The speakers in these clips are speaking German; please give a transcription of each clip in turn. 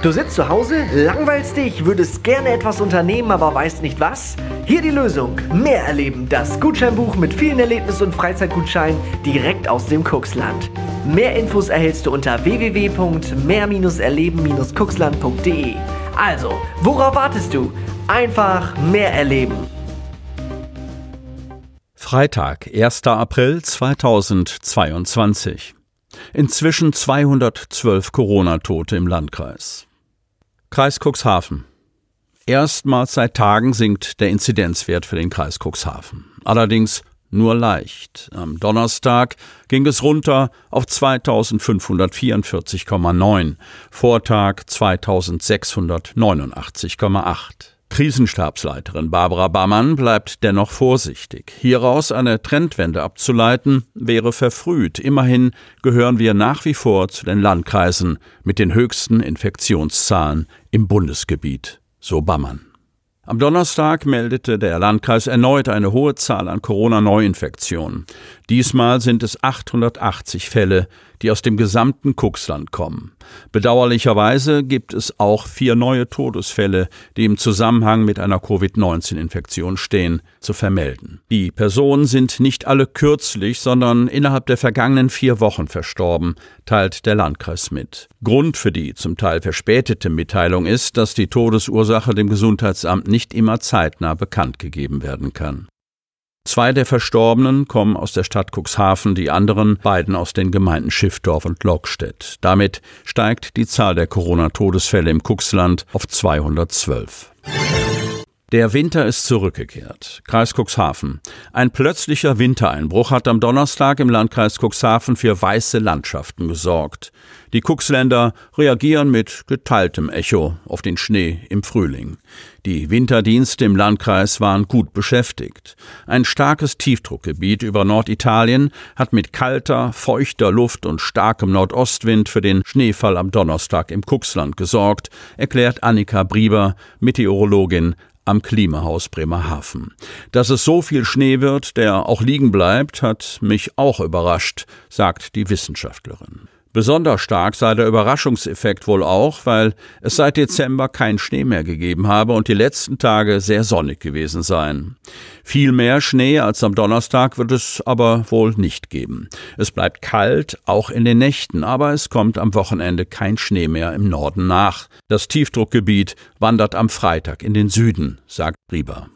Du sitzt zu Hause, langweilst dich, würdest gerne etwas unternehmen, aber weißt nicht was? Hier die Lösung. Mehr erleben. Das Gutscheinbuch mit vielen Erlebnis- und Freizeitgutscheinen direkt aus dem Kuxland. Mehr Infos erhältst du unter www.mehr-erleben-kuxland.de. Also, worauf wartest du? Einfach mehr erleben. Freitag, 1. April 2022. Inzwischen 212 Corona-Tote im Landkreis. Kreis Cuxhaven. Erstmals seit Tagen sinkt der Inzidenzwert für den Kreis Cuxhaven. Allerdings nur leicht. Am Donnerstag ging es runter auf 2544,9, Vortag 2689,8. Krisenstabsleiterin Barbara Bammann bleibt dennoch vorsichtig. Hieraus eine Trendwende abzuleiten, wäre verfrüht. Immerhin gehören wir nach wie vor zu den Landkreisen mit den höchsten Infektionszahlen im Bundesgebiet, so Bammann. Am Donnerstag meldete der Landkreis erneut eine hohe Zahl an Corona-Neuinfektionen. Diesmal sind es 880 Fälle, die aus dem gesamten Kuxland kommen. Bedauerlicherweise gibt es auch vier neue Todesfälle, die im Zusammenhang mit einer Covid-19-Infektion stehen, zu vermelden. Die Personen sind nicht alle kürzlich, sondern innerhalb der vergangenen vier Wochen verstorben, teilt der Landkreis mit. Grund für die zum Teil verspätete Mitteilung ist, dass die Todesursache dem Gesundheitsamt nicht immer zeitnah bekannt gegeben werden kann. Zwei der Verstorbenen kommen aus der Stadt Cuxhaven, die anderen beiden aus den Gemeinden Schiffdorf und Lockstedt. Damit steigt die Zahl der Corona-Todesfälle im Cuxland auf 212. Der Winter ist zurückgekehrt. Kreis Cuxhaven. Ein plötzlicher Wintereinbruch hat am Donnerstag im Landkreis Cuxhaven für weiße Landschaften gesorgt. Die Cuxländer reagieren mit geteiltem Echo auf den Schnee im Frühling. Die Winterdienste im Landkreis waren gut beschäftigt. Ein starkes Tiefdruckgebiet über Norditalien hat mit kalter, feuchter Luft und starkem Nordostwind für den Schneefall am Donnerstag im Cuxland gesorgt, erklärt Annika Brieber, Meteorologin am Klimahaus Bremerhaven. Dass es so viel Schnee wird, der auch liegen bleibt, hat mich auch überrascht, sagt die Wissenschaftlerin. Besonders stark sei der Überraschungseffekt wohl auch, weil es seit Dezember keinen Schnee mehr gegeben habe und die letzten Tage sehr sonnig gewesen seien. Viel mehr Schnee als am Donnerstag wird es aber wohl nicht geben. Es bleibt kalt, auch in den Nächten, aber es kommt am Wochenende kein Schnee mehr im Norden nach. Das Tiefdruckgebiet wandert am Freitag in den Süden, sagt Rieber.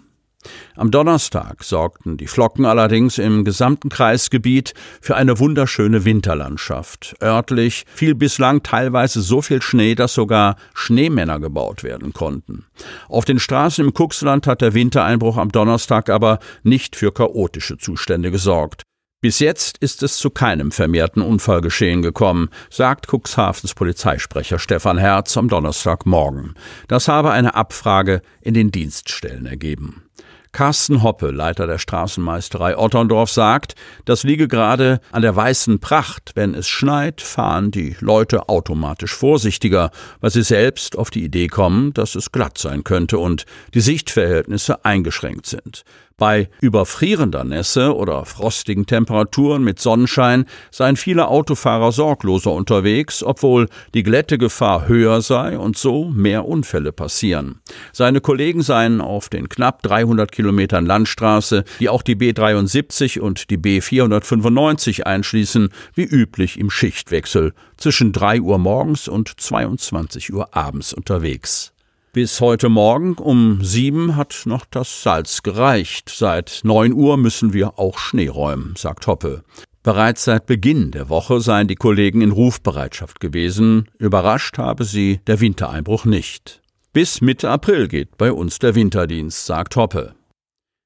Am Donnerstag sorgten die Flocken allerdings im gesamten Kreisgebiet für eine wunderschöne Winterlandschaft. Örtlich fiel bislang teilweise so viel Schnee, dass sogar Schneemänner gebaut werden konnten. Auf den Straßen im Kuxland hat der Wintereinbruch am Donnerstag aber nicht für chaotische Zustände gesorgt. Bis jetzt ist es zu keinem vermehrten Unfallgeschehen gekommen, sagt Cuxhavens Polizeisprecher Stefan Herz am Donnerstagmorgen. Das habe eine Abfrage in den Dienststellen ergeben. Carsten Hoppe, Leiter der Straßenmeisterei Otterndorf, sagt, das liege gerade an der weißen Pracht. Wenn es schneit, fahren die Leute automatisch vorsichtiger, weil sie selbst auf die Idee kommen, dass es glatt sein könnte und die Sichtverhältnisse eingeschränkt sind. Bei überfrierender Nässe oder frostigen Temperaturen mit Sonnenschein seien viele Autofahrer sorgloser unterwegs, obwohl die Glättegefahr höher sei und so mehr Unfälle passieren. Seine Kollegen seien auf den knapp 300 Kilometern Landstraße, die auch die B73 und die B495 einschließen, wie üblich im Schichtwechsel zwischen 3 Uhr morgens und 22 Uhr abends unterwegs. Bis heute Morgen um sieben hat noch das Salz gereicht. Seit neun Uhr müssen wir auch Schnee räumen, sagt Hoppe. Bereits seit Beginn der Woche seien die Kollegen in Rufbereitschaft gewesen. Überrascht habe sie der Wintereinbruch nicht. Bis Mitte April geht bei uns der Winterdienst, sagt Hoppe.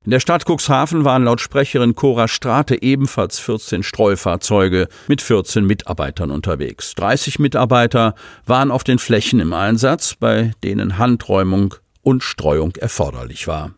In der Stadt Cuxhaven waren laut Sprecherin Cora Strate ebenfalls 14 Streufahrzeuge mit 14 Mitarbeitern unterwegs. 30 Mitarbeiter waren auf den Flächen im Einsatz, bei denen Handräumung und Streuung erforderlich war.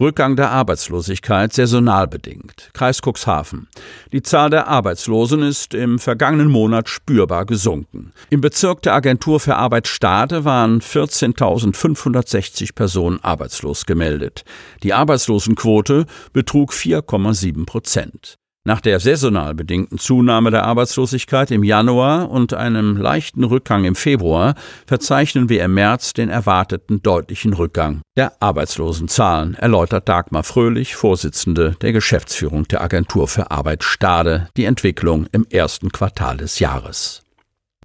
Rückgang der Arbeitslosigkeit saisonal bedingt. Kreis Cuxhaven. Die Zahl der Arbeitslosen ist im vergangenen Monat spürbar gesunken. Im Bezirk der Agentur für Arbeit Stade waren 14.560 Personen arbeitslos gemeldet. Die Arbeitslosenquote betrug 4,7 Prozent. Nach der saisonal bedingten Zunahme der Arbeitslosigkeit im Januar und einem leichten Rückgang im Februar verzeichnen wir im März den erwarteten deutlichen Rückgang der Arbeitslosenzahlen, erläutert Dagmar Fröhlich, Vorsitzende der Geschäftsführung der Agentur für Arbeit Stade, die Entwicklung im ersten Quartal des Jahres.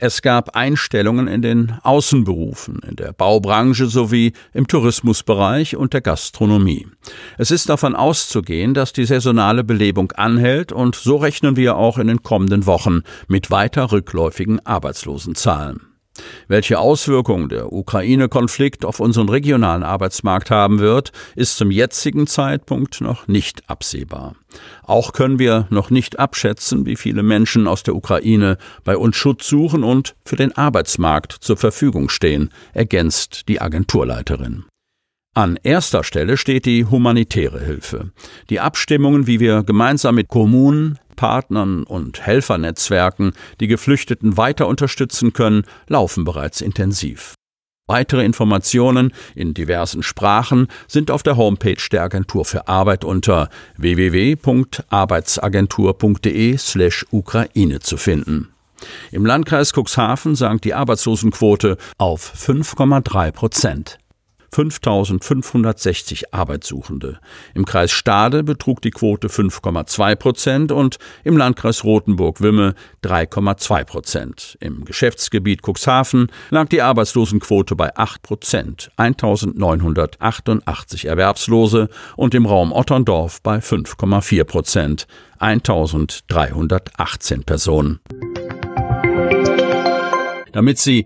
Es gab Einstellungen in den Außenberufen, in der Baubranche sowie im Tourismusbereich und der Gastronomie. Es ist davon auszugehen, dass die saisonale Belebung anhält und so rechnen wir auch in den kommenden Wochen mit weiter rückläufigen Arbeitslosenzahlen. Welche Auswirkungen der Ukraine-Konflikt auf unseren regionalen Arbeitsmarkt haben wird, ist zum jetzigen Zeitpunkt noch nicht absehbar. Auch können wir noch nicht abschätzen, wie viele Menschen aus der Ukraine bei uns Schutz suchen und für den Arbeitsmarkt zur Verfügung stehen, ergänzt die Agenturleiterin. An erster Stelle steht die humanitäre Hilfe. Die Abstimmungen, wie wir gemeinsam mit Kommunen, Partnern und Helfernetzwerken die Geflüchteten weiter unterstützen können, laufen bereits intensiv. Weitere Informationen in diversen Sprachen sind auf der Homepage der Agentur für Arbeit unter www.arbeitsagentur.de/ukraine zu finden. Im Landkreis Cuxhaven sank die Arbeitslosenquote auf 5,3 Prozent. 5560 Arbeitssuchende. Im Kreis Stade betrug die Quote 5,2 Prozent und im Landkreis Rothenburg-Wimme 3,2 Prozent. Im Geschäftsgebiet Cuxhaven lag die Arbeitslosenquote bei 8 Prozent, 1988 Erwerbslose und im Raum Otterndorf bei 5,4 Prozent, 1318 Personen. Damit Sie